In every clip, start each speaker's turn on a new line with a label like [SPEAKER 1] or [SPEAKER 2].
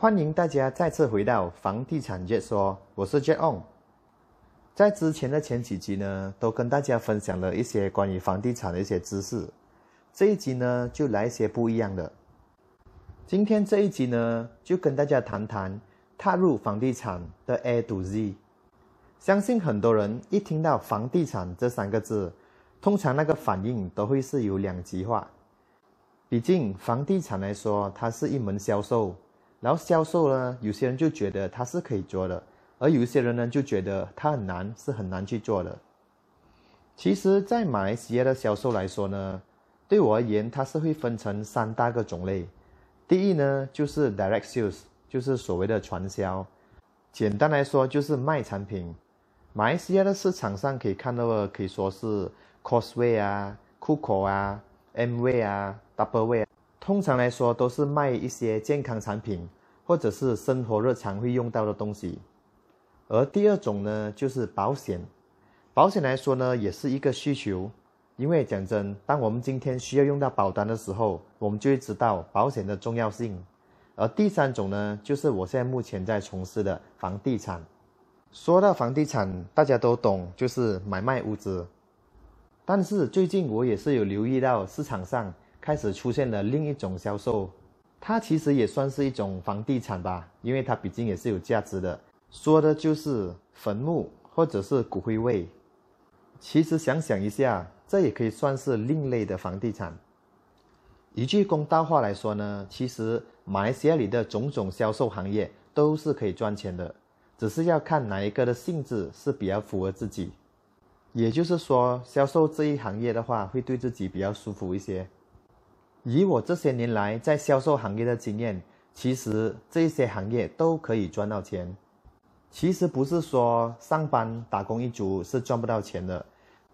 [SPEAKER 1] 欢迎大家再次回到房地产解说，我是 Jack On。在之前的前几集呢，都跟大家分享了一些关于房地产的一些知识。这一集呢，就来一些不一样的。今天这一集呢，就跟大家谈谈踏入房地产的 A to Z。相信很多人一听到房地产这三个字，通常那个反应都会是有两极化。毕竟房地产来说，它是一门销售。然后销售呢，有些人就觉得它是可以做的，而有些人呢就觉得它很难，是很难去做的。其实，在马来西亚的销售来说呢，对我而言，它是会分成三大个种类。第一呢，就是 direct sales，就是所谓的传销。简单来说，就是卖产品。马来西亚的市场上可以看到的，可以说是 Cosway 啊、Coco 啊、Mway 啊、Doubleway。通常来说，都是卖一些健康产品，或者是生活日常会用到的东西。而第二种呢，就是保险。保险来说呢，也是一个需求。因为讲真，当我们今天需要用到保单的时候，我们就会知道保险的重要性。而第三种呢，就是我现在目前在从事的房地产。说到房地产，大家都懂，就是买卖屋子。但是最近我也是有留意到市场上。开始出现了另一种销售，它其实也算是一种房地产吧，因为它毕竟也是有价值的。说的就是坟墓或者是骨灰位。其实想想一下，这也可以算是另类的房地产。一句公道话来说呢，其实马来西亚里的种种销售行业都是可以赚钱的，只是要看哪一个的性质是比较符合自己。也就是说，销售这一行业的话，会对自己比较舒服一些。以我这些年来在销售行业的经验，其实这些行业都可以赚到钱。其实不是说上班打工一族是赚不到钱的，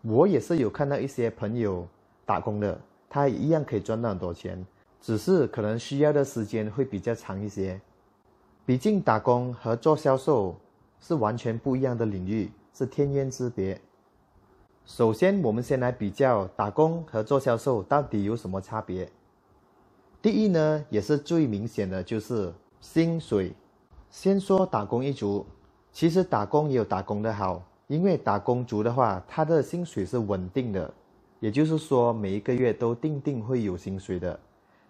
[SPEAKER 1] 我也是有看到一些朋友打工的，他一样可以赚到很多钱，只是可能需要的时间会比较长一些。毕竟打工和做销售是完全不一样的领域，是天渊之别。首先，我们先来比较打工和做销售到底有什么差别。第一呢，也是最明显的就是薪水。先说打工一族，其实打工也有打工的好，因为打工族的话，他的薪水是稳定的，也就是说每一个月都定定会有薪水的。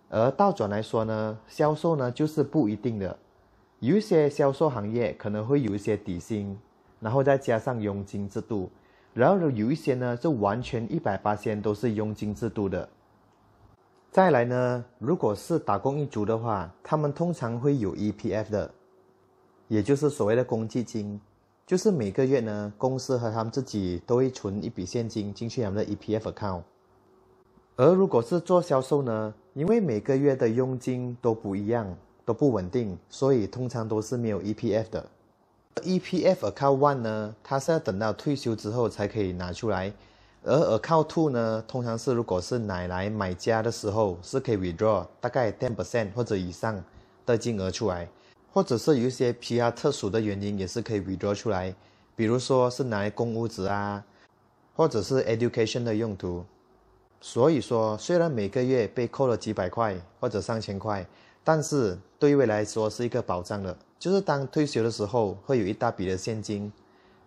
[SPEAKER 1] 而倒转来说呢，销售呢就是不一定的，有一些销售行业可能会有一些底薪，然后再加上佣金制度。然后有一些呢，就完全一百八千都是佣金制度的。再来呢，如果是打工一族的话，他们通常会有 EPF 的，也就是所谓的公积金，就是每个月呢，公司和他们自己都会存一笔现金进去他们的 EPF account。而如果是做销售呢，因为每个月的佣金都不一样，都不稳定，所以通常都是没有 EPF 的。EPF Account One 呢，它是要等到退休之后才可以拿出来，而 Account Two 呢，通常是如果是买来买家的时候是可以 withdraw 大概 ten percent 或者以上的金额出来，或者是有一些其他特殊的原因也是可以 withdraw 出来，比如说是拿来供屋子啊，或者是 education 的用途。所以说，虽然每个月被扣了几百块或者上千块，但是对于未来说是一个保障的。就是当退休的时候会有一大笔的现金，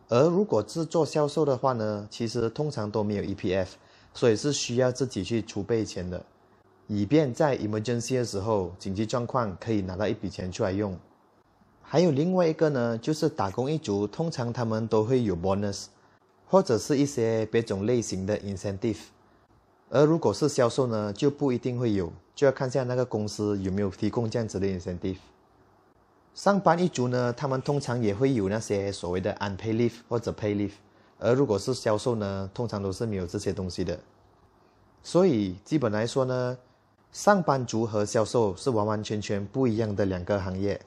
[SPEAKER 1] 而如果是做销售的话呢，其实通常都没有 EPF，所以是需要自己去储备钱的，以便在 emergency 的时候紧急状况可以拿到一笔钱出来用。还有另外一个呢，就是打工一族，通常他们都会有 bonus，或者是一些别种类型的 incentive，而如果是销售呢，就不一定会有，就要看下那个公司有没有提供这样子的 incentive。上班一族呢，他们通常也会有那些所谓的 unpaid leave 或者 paid leave，而如果是销售呢，通常都是没有这些东西的。所以基本来说呢，上班族和销售是完完全全不一样的两个行业。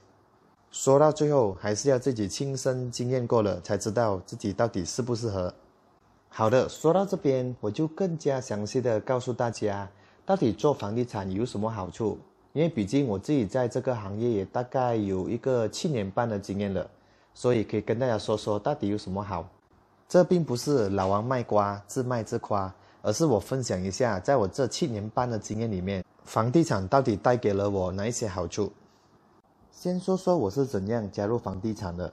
[SPEAKER 1] 说到最后，还是要自己亲身经验过了才知道自己到底适不适合。好的，说到这边，我就更加详细的告诉大家，到底做房地产有什么好处。因为毕竟我自己在这个行业也大概有一个七年半的经验了，所以可以跟大家说说到底有什么好。这并不是老王卖瓜自卖自夸，而是我分享一下，在我这七年半的经验里面，房地产到底带给了我哪一些好处。先说说我是怎样加入房地产的。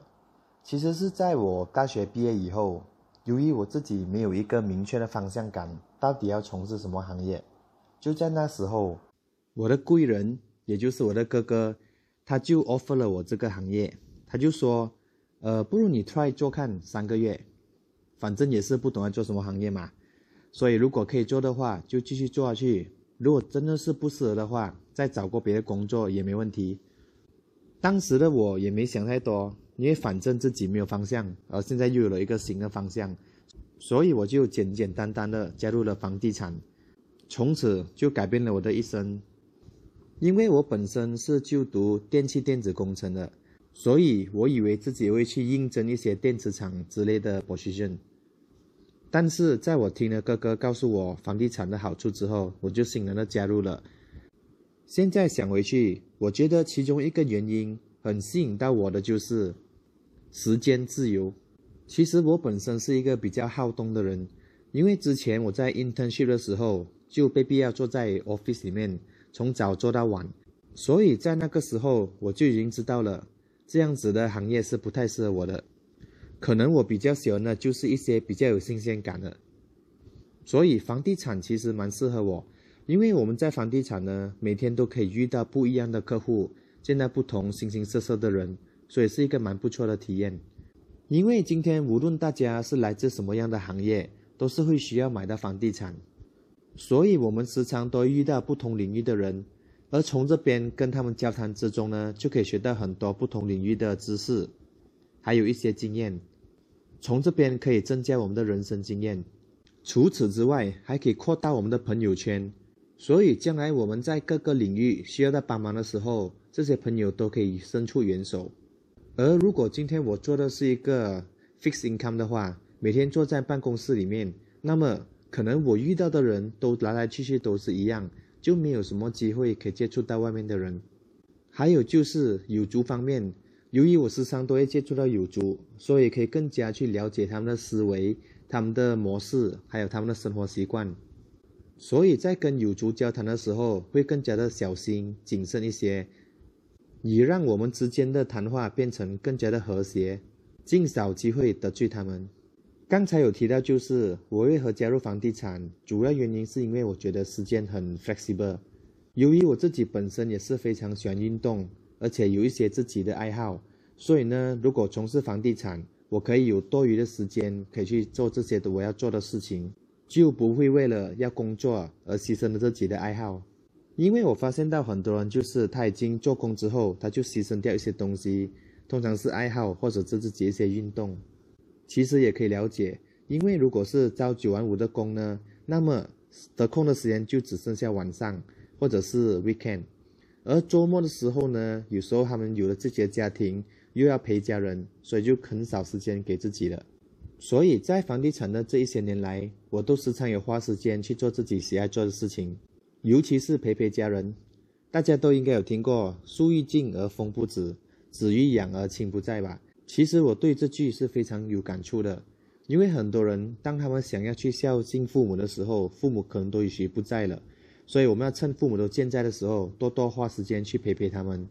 [SPEAKER 1] 其实是在我大学毕业以后，由于我自己没有一个明确的方向感，到底要从事什么行业，就在那时候，我的贵人，也就是我的哥哥，他就 offer 了我这个行业。他就说，呃，不如你 try 做看三个月，反正也是不懂得做什么行业嘛。所以如果可以做的话，就继续做下去。如果真的是不适合的话，再找过别的工作也没问题。当时的我也没想太多，因为反正自己没有方向，而现在又有了一个新的方向，所以我就简简单单的加入了房地产，从此就改变了我的一生。因为我本身是就读电气电子工程的，所以我以为自己会去应征一些电子厂之类的 position。但是在我听了哥哥告诉我房地产的好处之后，我就欣然的加入了。现在想回去，我觉得其中一个原因很吸引到我的就是时间自由。其实我本身是一个比较好动的人，因为之前我在 internship 的时候就被必要坐在 office 里面，从早做到晚，所以在那个时候我就已经知道了这样子的行业是不太适合我的。可能我比较喜欢的就是一些比较有新鲜感的，所以房地产其实蛮适合我，因为我们在房地产呢，每天都可以遇到不一样的客户，见到不同形形色色的人，所以是一个蛮不错的体验。因为今天无论大家是来自什么样的行业，都是会需要买到房地产，所以我们时常都遇到不同领域的人，而从这边跟他们交谈之中呢，就可以学到很多不同领域的知识。还有一些经验，从这边可以增加我们的人生经验。除此之外，还可以扩大我们的朋友圈。所以将来我们在各个领域需要他帮忙的时候，这些朋友都可以伸出援手。而如果今天我做的是一个 fixed income 的话，每天坐在办公室里面，那么可能我遇到的人都来来去去都是一样，就没有什么机会可以接触到外面的人。还有就是有族方面。由于我时常都会接触到有族，所以可以更加去了解他们的思维、他们的模式，还有他们的生活习惯。所以在跟有族交谈的时候，会更加的小心谨慎一些，以让我们之间的谈话变成更加的和谐，尽少机会得罪他们。刚才有提到，就是我为何加入房地产，主要原因是因为我觉得时间很 flexible。由于我自己本身也是非常喜欢运动。而且有一些自己的爱好，所以呢，如果从事房地产，我可以有多余的时间可以去做这些的我要做的事情，就不会为了要工作而牺牲了自己的爱好。因为我发现到很多人就是他已经做工之后，他就牺牲掉一些东西，通常是爱好或者是自己一些运动。其实也可以了解，因为如果是朝九晚五的工呢，那么得空的时间就只剩下晚上或者是 weekend。而周末的时候呢，有时候他们有了自己的家庭，又要陪家人，所以就很少时间给自己了。所以在房地产的这一些年来，我都时常有花时间去做自己喜爱做的事情，尤其是陪陪家人。大家都应该有听过“树欲静而风不止，子欲养而亲不在”吧？其实我对这句是非常有感触的，因为很多人当他们想要去孝敬父母的时候，父母可能都已经不在了。所以我们要趁父母都健在的时候，多多花时间去陪陪他们。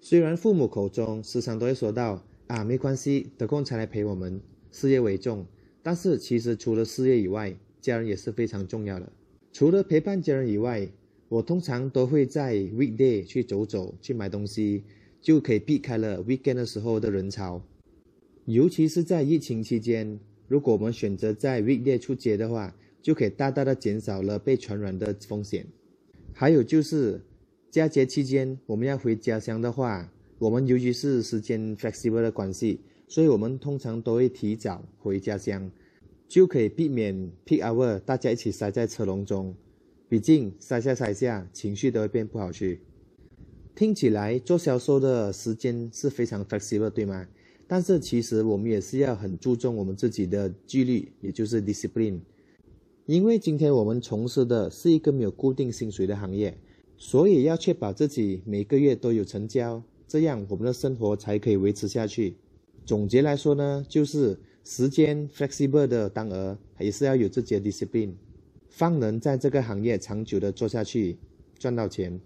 [SPEAKER 1] 虽然父母口中时常都会说到啊，没关系，得空才来陪我们，事业为重。但是其实除了事业以外，家人也是非常重要的。除了陪伴家人以外，我通常都会在 weekday 去走走，去买东西，就可以避开了 weekend 的时候的人潮。尤其是在疫情期间，如果我们选择在 weekday 出街的话，就可以大大的减少了被传染的风险。还有就是佳节期间我们要回家乡的话，我们由于是时间 flexible 的关系，所以我们通常都会提早回家乡，就可以避免 peak hour 大家一起塞在车龙中。毕竟塞下塞下，情绪都会变不好去。听起来做销售的时间是非常 flexible，对吗？但是其实我们也是要很注重我们自己的纪律，也就是 discipline。因为今天我们从事的是一个没有固定薪水的行业，所以要确保自己每个月都有成交，这样我们的生活才可以维持下去。总结来说呢，就是时间 flexible 的当儿，也是要有自己的 discipline，方能在这个行业长久的做下去，赚到钱。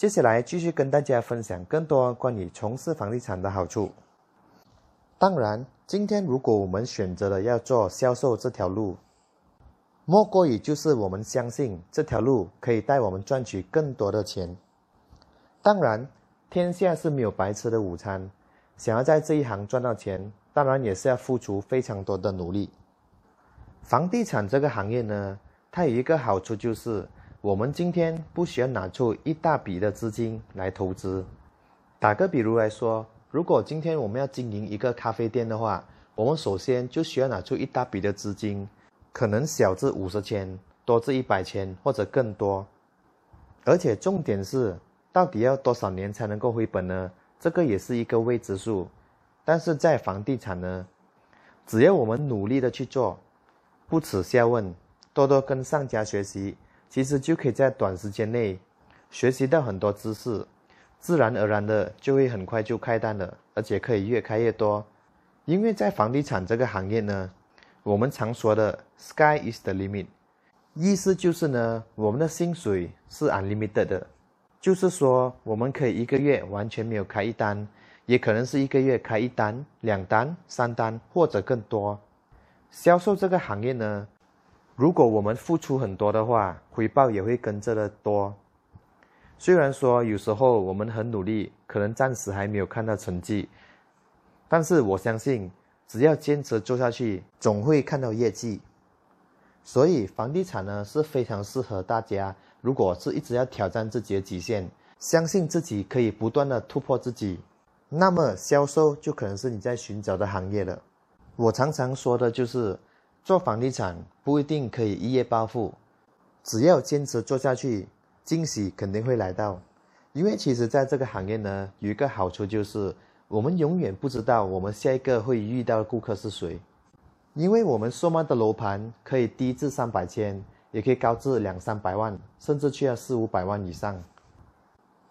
[SPEAKER 1] 接下来继续跟大家分享更多关于从事房地产的好处。当然，今天如果我们选择了要做销售这条路，莫过于就是我们相信这条路可以带我们赚取更多的钱。当然，天下是没有白吃的午餐，想要在这一行赚到钱，当然也是要付出非常多的努力。房地产这个行业呢，它有一个好处就是，我们今天不需要拿出一大笔的资金来投资。打个比如来说，如果今天我们要经营一个咖啡店的话，我们首先就需要拿出一大笔的资金。可能小至五十千，多至一百千或者更多，而且重点是，到底要多少年才能够回本呢？这个也是一个未知数。但是在房地产呢，只要我们努力的去做，不耻下问，多多跟上家学习，其实就可以在短时间内学习到很多知识，自然而然的就会很快就开单了，而且可以越开越多。因为在房地产这个行业呢。我们常说的 “sky is the limit”，意思就是呢，我们的薪水是 unlimited 的，就是说我们可以一个月完全没有开一单，也可能是一个月开一单、两单、三单或者更多。销售这个行业呢，如果我们付出很多的话，回报也会跟着的多。虽然说有时候我们很努力，可能暂时还没有看到成绩，但是我相信。只要坚持做下去，总会看到业绩。所以房地产呢是非常适合大家。如果是一直要挑战自己的极限，相信自己可以不断的突破自己，那么销售就可能是你在寻找的行业了。我常常说的就是，做房地产不一定可以一夜暴富，只要坚持做下去，惊喜肯定会来到。因为其实在这个行业呢，有一个好处就是。我们永远不知道我们下一个会遇到的顾客是谁，因为我们售卖的楼盘可以低至三百千，也可以高至两三百万，甚至去到四五百万以上。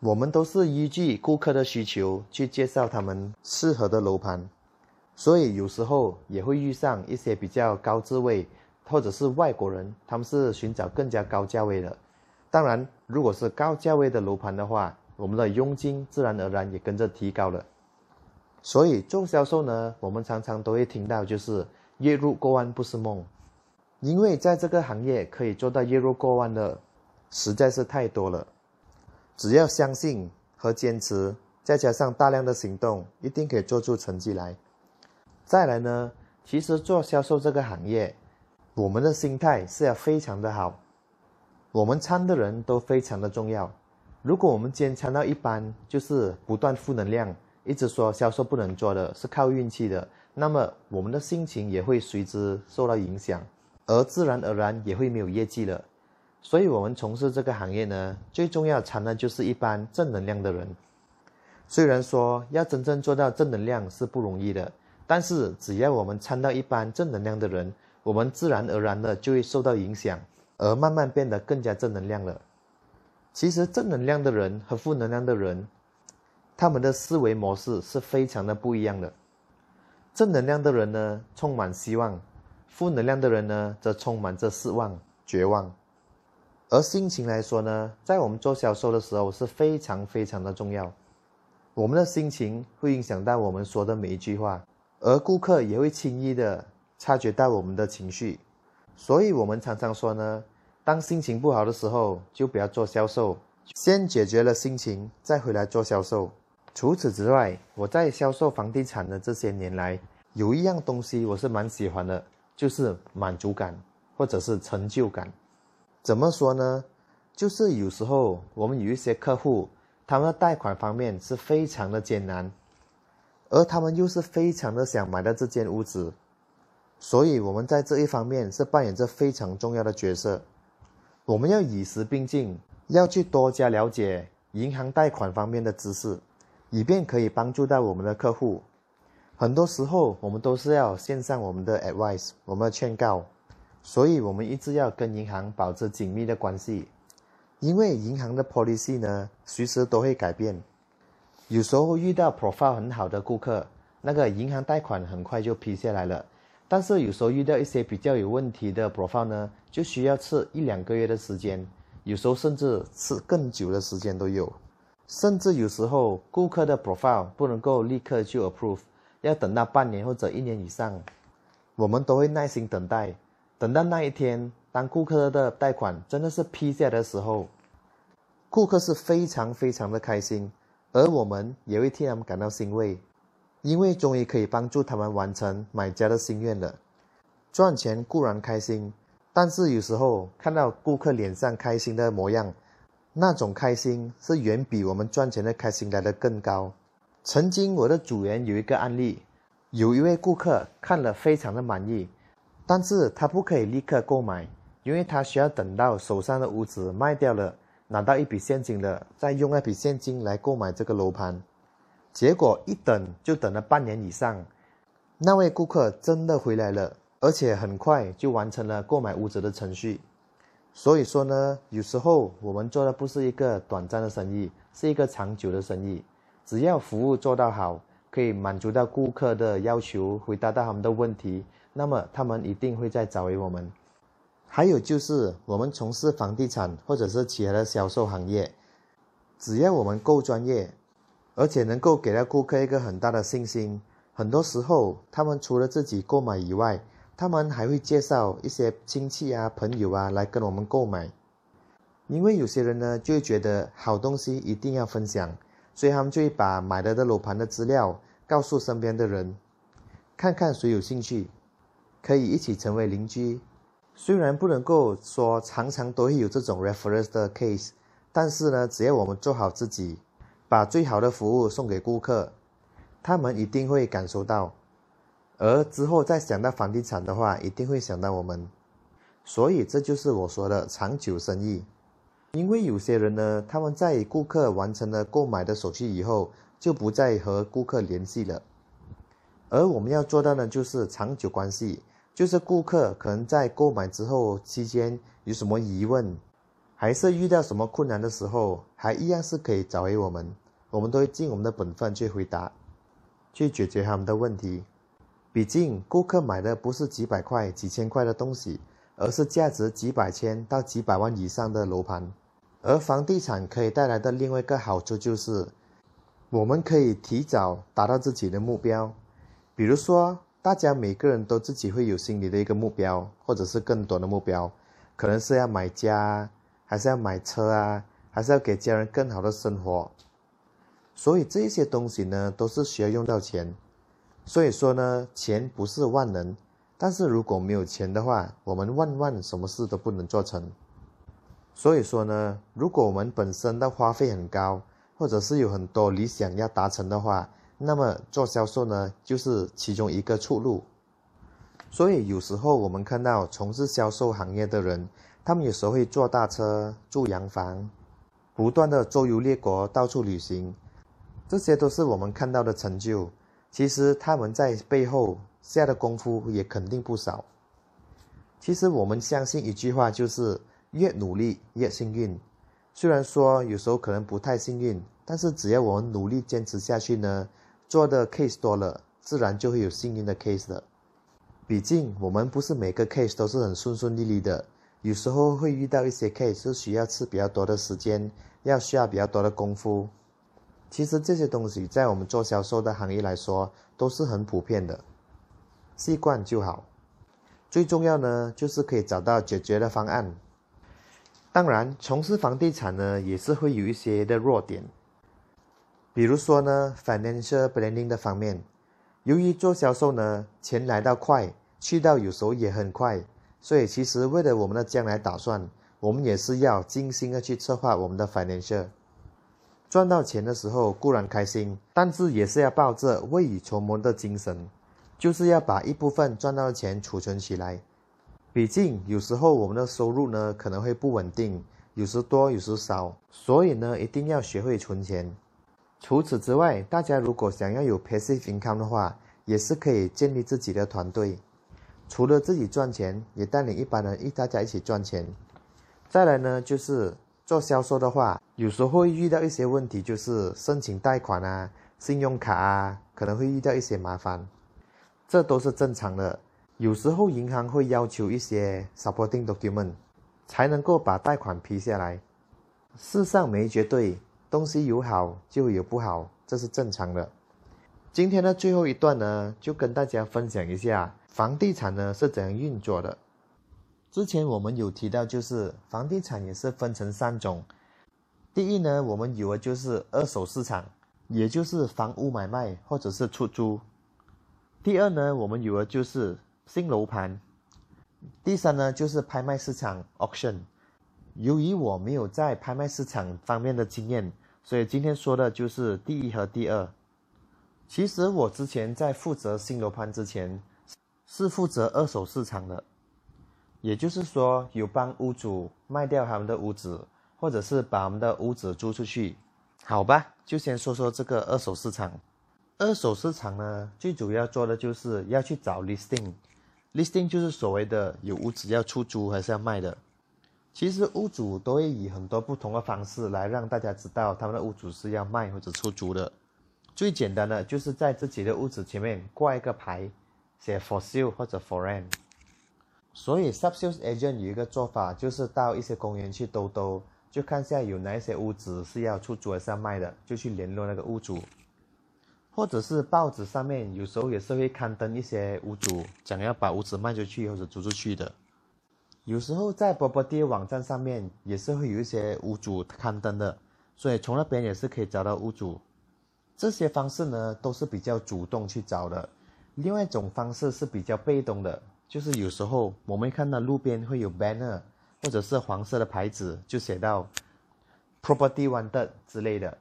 [SPEAKER 1] 我们都是依据顾客的需求去介绍他们适合的楼盘，所以有时候也会遇上一些比较高智位或者是外国人，他们是寻找更加高价位的。当然，如果是高价位的楼盘的话，我们的佣金自然而然也跟着提高了。所以做销售呢，我们常常都会听到，就是月入过万不是梦，因为在这个行业可以做到月入过万的，实在是太多了。只要相信和坚持，再加上大量的行动，一定可以做出成绩来。再来呢，其实做销售这个行业，我们的心态是要非常的好，我们参的人都非常的重要。如果我们今天参到一般，就是不断负能量。一直说销售不能做的是靠运气的，那么我们的心情也会随之受到影响，而自然而然也会没有业绩了。所以，我们从事这个行业呢，最重要参的就是一般正能量的人。虽然说要真正做到正能量是不容易的，但是只要我们参到一般正能量的人，我们自然而然的就会受到影响，而慢慢变得更加正能量了。其实，正能量的人和负能量的人。他们的思维模式是非常的不一样的。正能量的人呢，充满希望；负能量的人呢，则充满着失望、绝望。而心情来说呢，在我们做销售的时候是非常非常的重要。我们的心情会影响到我们说的每一句话，而顾客也会轻易的察觉到我们的情绪。所以，我们常常说呢，当心情不好的时候，就不要做销售，先解决了心情，再回来做销售。除此之外，我在销售房地产的这些年来，有一样东西我是蛮喜欢的，就是满足感或者是成就感。怎么说呢？就是有时候我们有一些客户，他们的贷款方面是非常的艰难，而他们又是非常的想买到这间屋子，所以我们在这一方面是扮演着非常重要的角色。我们要与时并进，要去多加了解银行贷款方面的知识。以便可以帮助到我们的客户，很多时候我们都是要献上我们的 advice，我们的劝告，所以我们一直要跟银行保持紧密的关系，因为银行的 policy 呢，随时都会改变，有时候遇到 profile 很好的顾客，那个银行贷款很快就批下来了，但是有时候遇到一些比较有问题的 profile 呢，就需要吃一两个月的时间，有时候甚至是更久的时间都有。甚至有时候顾客的 profile 不能够立刻就 approve，要等到半年或者一年以上，我们都会耐心等待，等到那一天，当顾客的贷款真的是批下的时候，顾客是非常非常的开心，而我们也会替他们感到欣慰，因为终于可以帮助他们完成买家的心愿了。赚钱固然开心，但是有时候看到顾客脸上开心的模样。那种开心是远比我们赚钱的开心来的更高。曾经我的组员有一个案例，有一位顾客看了非常的满意，但是他不可以立刻购买，因为他需要等到手上的屋子卖掉了，拿到一笔现金了，再用那笔现金来购买这个楼盘。结果一等就等了半年以上，那位顾客真的回来了，而且很快就完成了购买屋子的程序。所以说呢，有时候我们做的不是一个短暂的生意，是一个长久的生意。只要服务做到好，可以满足到顾客的要求，回答到他们的问题，那么他们一定会再找回我们。还有就是，我们从事房地产或者是其他的销售行业，只要我们够专业，而且能够给到顾客一个很大的信心，很多时候他们除了自己购买以外，他们还会介绍一些亲戚啊、朋友啊来跟我们购买，因为有些人呢就会觉得好东西一定要分享，所以他们就会把买了的楼盘的资料告诉身边的人，看看谁有兴趣，可以一起成为邻居。虽然不能够说常常都会有这种 reference 的 case，但是呢，只要我们做好自己，把最好的服务送给顾客，他们一定会感受到。而之后再想到房地产的话，一定会想到我们，所以这就是我说的长久生意。因为有些人呢，他们在顾客完成了购买的手续以后，就不再和顾客联系了。而我们要做到呢，就是长久关系，就是顾客可能在购买之后期间有什么疑问，还是遇到什么困难的时候，还一样是可以找回我们，我们都会尽我们的本分去回答，去解决他们的问题。毕竟，顾客买的不是几百块、几千块的东西，而是价值几百千到几百万以上的楼盘。而房地产可以带来的另外一个好处就是，我们可以提早达到自己的目标。比如说，大家每个人都自己会有心里的一个目标，或者是更多的目标，可能是要买家，还是要买车啊，还是要给家人更好的生活。所以这些东西呢，都是需要用到钱。所以说呢，钱不是万能，但是如果没有钱的话，我们万万什么事都不能做成。所以说呢，如果我们本身的花费很高，或者是有很多理想要达成的话，那么做销售呢，就是其中一个出路。所以有时候我们看到从事销售行业的人，他们有时候会坐大车、住洋房，不断的周游列国、到处旅行，这些都是我们看到的成就。其实他们在背后下的功夫也肯定不少。其实我们相信一句话，就是越努力越幸运。虽然说有时候可能不太幸运，但是只要我们努力坚持下去呢，做的 case 多了，自然就会有幸运的 case 的。毕竟我们不是每个 case 都是很顺顺利利的，有时候会遇到一些 case 是需要吃比较多的时间，要需要比较多的功夫。其实这些东西在我们做销售的行业来说都是很普遍的，习惯就好。最重要呢，就是可以找到解决的方案。当然，从事房地产呢，也是会有一些的弱点。比如说呢，financial planning 的方面，由于做销售呢，钱来到快，去到有时候也很快，所以其实为了我们的将来打算，我们也是要精心的去策划我们的 financial。赚到钱的时候固然开心，但是也是要抱着未雨绸缪的精神，就是要把一部分赚到的钱储存起来。毕竟有时候我们的收入呢可能会不稳定，有时多有时少，所以呢一定要学会存钱。除此之外，大家如果想要有 passive income 的话，也是可以建立自己的团队，除了自己赚钱，也带领一般人一大家一起赚钱。再来呢就是。做销售的话，有时候会遇到一些问题，就是申请贷款啊、信用卡啊，可能会遇到一些麻烦，这都是正常的。有时候银行会要求一些 supporting document，才能够把贷款批下来。世上没绝对，东西有好就有不好，这是正常的。今天的最后一段呢，就跟大家分享一下房地产呢是怎样运作的。之前我们有提到，就是房地产也是分成三种。第一呢，我们有的就是二手市场，也就是房屋买卖或者是出租。第二呢，我们有的就是新楼盘。第三呢，就是拍卖市场 auction。由于我没有在拍卖市场方面的经验，所以今天说的就是第一和第二。其实我之前在负责新楼盘之前，是负责二手市场的，也就是说有帮屋主卖掉他们的屋子。或者是把我们的屋子租出去，好吧，就先说说这个二手市场。二手市场呢，最主要做的就是要去找 listing，listing 就是所谓的有屋子要出租还是要卖的。其实屋主都会以很多不同的方式来让大家知道他们的屋主是要卖或者出租的。最简单的就是在自己的屋子前面挂一个牌，写 for sale 或者 for rent。所以 subsales agent 有一个做法，就是到一些公园去兜兜。就看下有哪一些屋子是要出租还是要卖的，就去联络那个屋主，或者是报纸上面有时候也是会刊登一些屋主想要把屋子卖出去或者租出去的。有时候在 property 网站上面也是会有一些屋主刊登的，所以从那边也是可以找到屋主。这些方式呢都是比较主动去找的。另外一种方式是比较被动的，就是有时候我们看到路边会有 banner。或者是黄色的牌子，就写到 “property wanted” 之类的。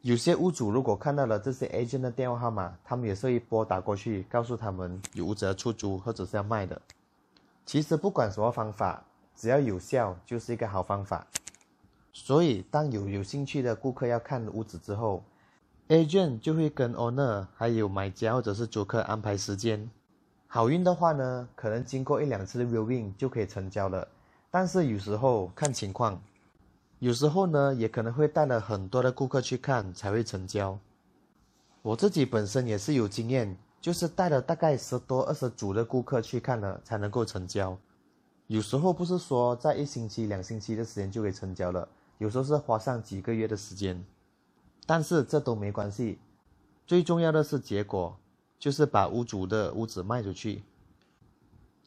[SPEAKER 1] 有些屋主如果看到了这些 agent 的电话号码，他们也是会拨打过去，告诉他们有屋子要出租或者是要卖的。其实不管什么方法，只要有效，就是一个好方法。所以，当有有兴趣的顾客要看屋子之后，agent 就会跟 owner 还有买家或者是租客安排时间。好运的话呢，可能经过一两次的 viewing 就可以成交了。但是有时候看情况，有时候呢也可能会带了很多的顾客去看才会成交。我自己本身也是有经验，就是带了大概十多二十组的顾客去看了才能够成交。有时候不是说在一星期两星期的时间就可以成交了，有时候是花上几个月的时间。但是这都没关系，最重要的是结果，就是把屋主的屋子卖出去。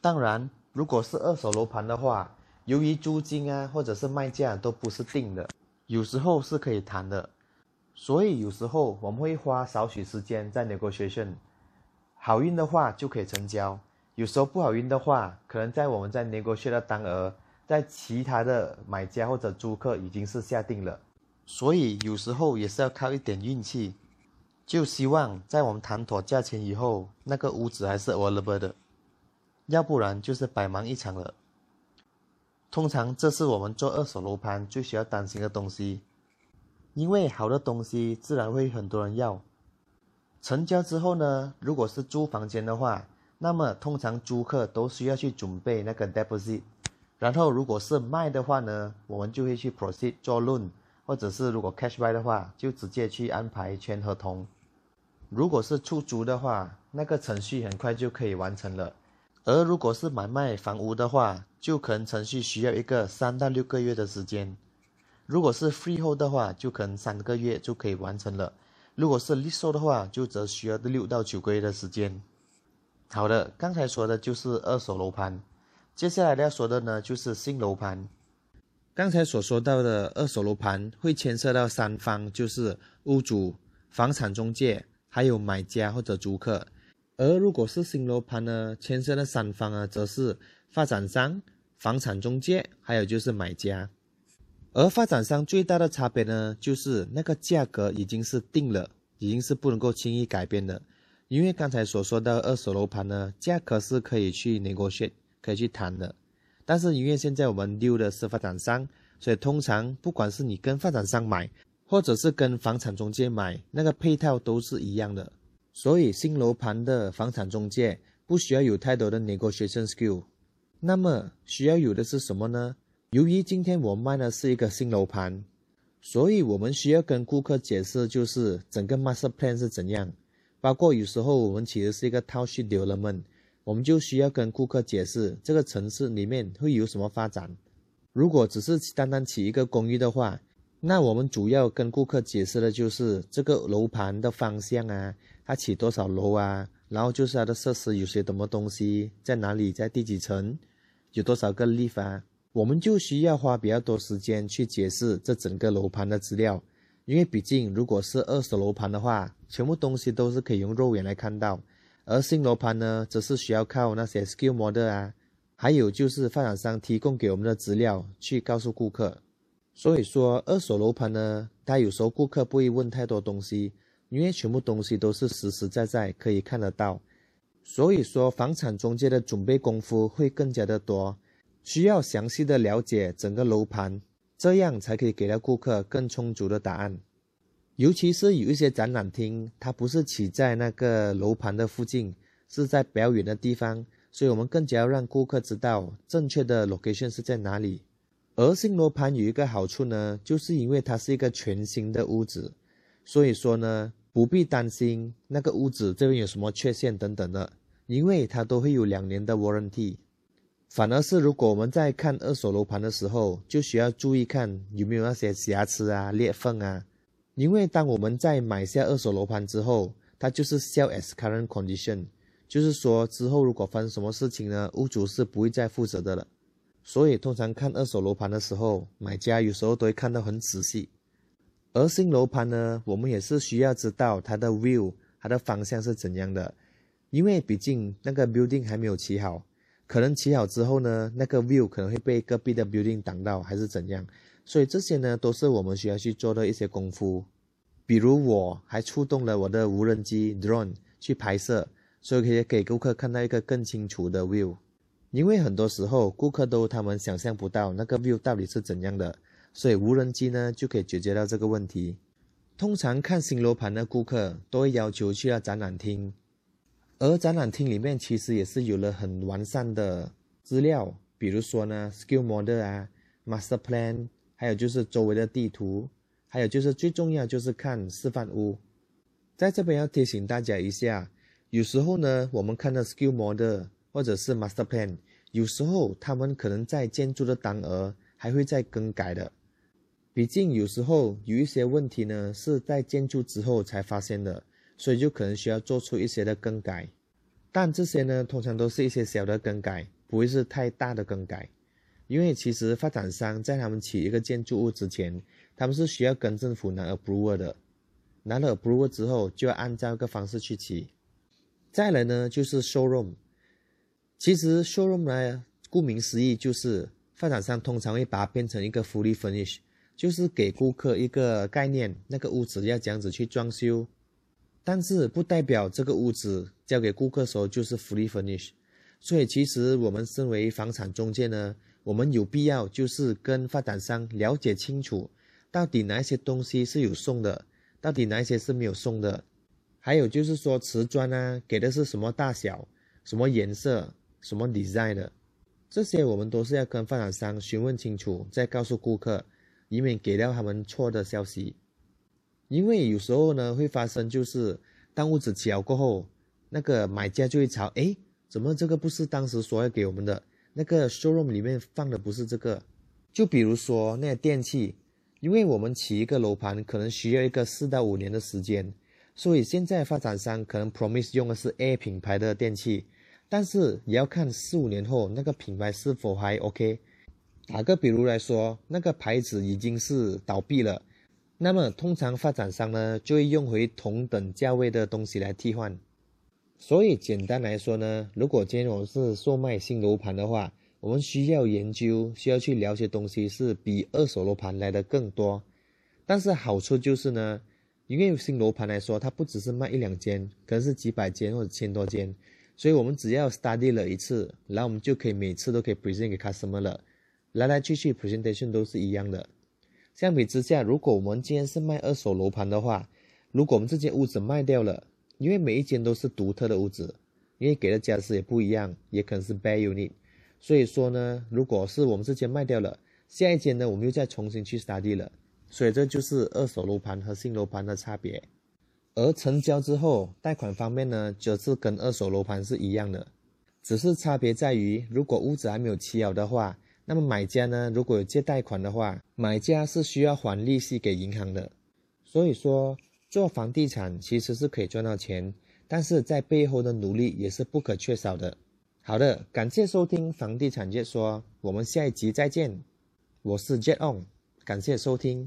[SPEAKER 1] 当然，如果是二手楼盘的话，由于租金啊，或者是卖价都不是定的，有时候是可以谈的，所以有时候我们会花少许时间在每个学区。好运的话就可以成交，有时候不好运的话，可能在我们在 negotiate 的当额，在其他的买家或者租客已经是下定了，所以有时候也是要靠一点运气。就希望在我们谈妥价钱以后，那个屋子还是 available 的，要不然就是白忙一场了。通常这是我们做二手楼盘最需要担心的东西，因为好的东西自然会很多人要。成交之后呢，如果是租房间的话，那么通常租客都需要去准备那个 deposit。然后如果是卖的话呢，我们就会去 proceed 做 loan，或者是如果 cash buy 的话，就直接去安排签合同。如果是出租的话，那个程序很快就可以完成了。而如果是买卖房屋的话，就可能程序需要一个三到六个月的时间。如果是 freehold 的话，就可能三个月就可以完成了。如果是 leasehold 的话，就则需要六到九个月的时间。好的，刚才说的就是二手楼盘，接下来要说的呢就是新楼盘。刚才所说到的二手楼盘会牵涉到三方，就是屋主、房产中介，还有买家或者租客。而如果是新楼盘呢，牵涉的三方啊，则是发展商、房产中介，还有就是买家。而发展商最大的差别呢，就是那个价格已经是定了，已经是不能够轻易改变的。因为刚才所说的二手楼盘呢，价格是可以去 negotiate，可以去谈的。但是因为现在我们丢的是发展商，所以通常不管是你跟发展商买，或者是跟房产中介买，那个配套都是一样的。所以新楼盘的房产中介不需要有太多的 negotiation skill，那么需要有的是什么呢？由于今天我卖的是一个新楼盘，所以我们需要跟顾客解释，就是整个 master plan 是怎样。包括有时候我们其实是一个 township development，我们就需要跟顾客解释这个城市里面会有什么发展。如果只是单单起一个公寓的话，那我们主要跟顾客解释的就是这个楼盘的方向啊，它起多少楼啊，然后就是它的设施有些什么东西，在哪里，在第几层，有多少个立方，我们就需要花比较多时间去解释这整个楼盘的资料，因为毕竟如果是二手楼盘的话，全部东西都是可以用肉眼来看到，而新楼盘呢，则是需要靠那些 skill model 啊，还有就是发展商提供给我们的资料去告诉顾客。所以说，二手楼盘呢，它有时候顾客不会问太多东西，因为全部东西都是实实在在可以看得到。所以说，房产中介的准备功夫会更加的多，需要详细的了解整个楼盘，这样才可以给到顾客更充足的答案。尤其是有一些展览厅，它不是起在那个楼盘的附近，是在比较远的地方，所以我们更加要让顾客知道正确的 location 是在哪里。而新楼盘有一个好处呢，就是因为它是一个全新的屋子，所以说呢，不必担心那个屋子这边有什么缺陷等等的，因为它都会有两年的 warranty。反而是如果我们在看二手楼盘的时候，就需要注意看有没有那些瑕疵啊、裂缝啊，因为当我们在买下二手楼盘之后，它就是 sell as current condition，就是说之后如果发生什么事情呢，屋主是不会再负责的了。所以，通常看二手楼盘的时候，买家有时候都会看得很仔细。而新楼盘呢，我们也是需要知道它的 view，它的方向是怎样的。因为毕竟那个 building 还没有起好，可能起好之后呢，那个 view 可能会被隔壁的 building 挡到，还是怎样。所以这些呢，都是我们需要去做的一些功夫。比如我还出动了我的无人机 drone 去拍摄，所以可以给顾客看到一个更清楚的 view。因为很多时候顾客都他们想象不到那个 view 到底是怎样的，所以无人机呢就可以解决到这个问题。通常看新楼盘的顾客都会要求去到展览厅，而展览厅里面其实也是有了很完善的资料，比如说呢 skill model 啊，master plan，还有就是周围的地图，还有就是最重要就是看示范屋。在这边要提醒大家一下，有时候呢我们看到 skill model。或者是 master plan，有时候他们可能在建筑的当额还会再更改的，毕竟有时候有一些问题呢是在建筑之后才发现的，所以就可能需要做出一些的更改。但这些呢通常都是一些小的更改，不会是太大的更改。因为其实发展商在他们起一个建筑物之前，他们是需要跟政府拿 approval 的，拿了 approval 之后就要按照一个方式去起。再来呢就是 showroom。其实 showroom 呢，顾名思义就是发展商通常会把它变成一个 fully furnish，就是给顾客一个概念，那个屋子要这样子去装修，但是不代表这个屋子交给顾客时候就是 fully furnish。所以其实我们身为房产中介呢，我们有必要就是跟发展商了解清楚，到底哪一些东西是有送的，到底哪一些是没有送的，还有就是说瓷砖啊，给的是什么大小，什么颜色。什么 design 的，这些我们都是要跟发展商询问清楚，再告诉顾客，以免给到他们错的消息。因为有时候呢会发生，就是当屋子起好过后，那个买家就会吵，哎，怎么这个不是当时说要给我们的？那个 showroom 里面放的不是这个。就比如说那电器，因为我们起一个楼盘可能需要一个四到五年的时间，所以现在发展商可能 promise 用的是 A 品牌的电器。但是也要看四五年后那个品牌是否还 OK。打个比如来说，那个牌子已经是倒闭了，那么通常发展商呢就会用回同等价位的东西来替换。所以简单来说呢，如果今天我是售卖新楼盘的话，我们需要研究、需要去了解东西是比二手楼盘来的更多。但是好处就是呢，因为新楼盘来说，它不只是卖一两间，可能是几百间或者千多间。所以我们只要 study 了一次，然后我们就可以每次都可以 present 给 customer 了，来来去去 presentation 都是一样的。相比之下，如果我们今天是卖二手楼盘的话，如果我们这间屋子卖掉了，因为每一间都是独特的屋子，因为给的价值也不一样，也可能是 bad unit，所以说呢，如果是我们这间卖掉了，下一间呢我们又再重新去 study 了，所以这就是二手楼盘和新楼盘的差别。而成交之后，贷款方面呢，就是跟二手楼盘是一样的，只是差别在于，如果屋子还没有起好的话，那么买家呢，如果有借贷款的话，买家是需要还利息给银行的。所以说，做房地产其实是可以赚到钱，但是在背后的努力也是不可缺少的。好的，感谢收听房地产界说，我们下一集再见。我是 Jet On，感谢收听。